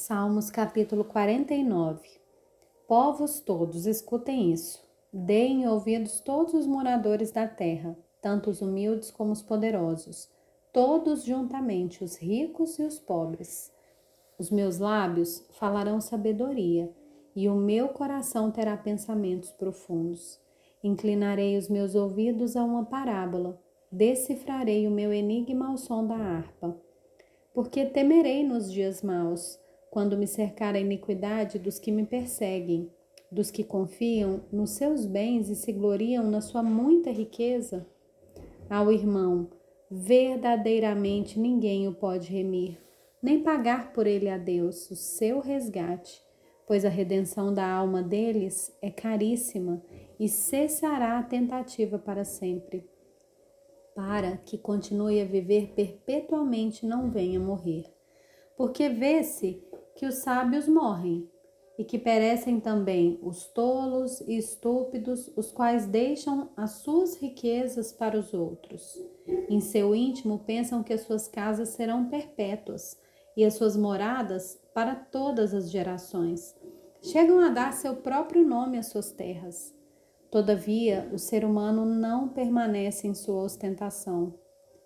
Salmos capítulo 49 Povos todos, escutem isso. Deem ouvidos todos os moradores da terra, tanto os humildes como os poderosos, todos juntamente, os ricos e os pobres. Os meus lábios falarão sabedoria, e o meu coração terá pensamentos profundos. Inclinarei os meus ouvidos a uma parábola, decifrarei o meu enigma ao som da harpa. Porque temerei nos dias maus quando me cercar a iniquidade dos que me perseguem, dos que confiam nos seus bens e se gloriam na sua muita riqueza? Ao irmão, verdadeiramente ninguém o pode remir, nem pagar por ele a Deus o seu resgate, pois a redenção da alma deles é caríssima e cessará a tentativa para sempre, para que continue a viver perpetuamente não venha morrer. Porque vê-se que os sábios morrem, e que perecem também os tolos e estúpidos, os quais deixam as suas riquezas para os outros. Em seu íntimo pensam que as suas casas serão perpétuas e as suas moradas para todas as gerações. Chegam a dar seu próprio nome às suas terras. Todavia, o ser humano não permanece em sua ostentação.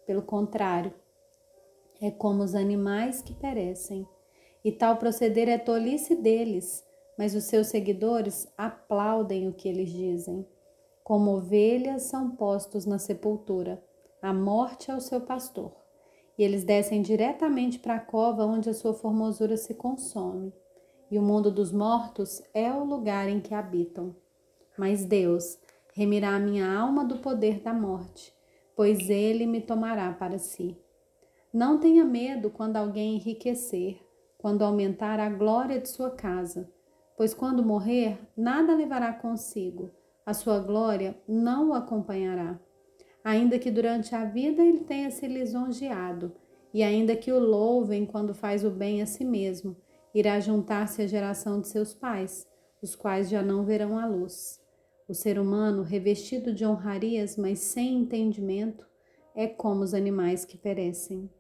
Pelo contrário, é como os animais que perecem e tal proceder é tolice deles, mas os seus seguidores aplaudem o que eles dizem. Como ovelhas são postos na sepultura, a morte é o seu pastor, e eles descem diretamente para a cova onde a sua formosura se consome, e o mundo dos mortos é o lugar em que habitam. Mas Deus remirá a minha alma do poder da morte, pois ele me tomará para si. Não tenha medo quando alguém enriquecer quando aumentar a glória de sua casa, pois quando morrer, nada levará consigo, a sua glória não o acompanhará. Ainda que durante a vida ele tenha se lisonjeado, e ainda que o louvem quando faz o bem a si mesmo, irá juntar-se à geração de seus pais, os quais já não verão a luz. O ser humano, revestido de honrarias, mas sem entendimento, é como os animais que perecem.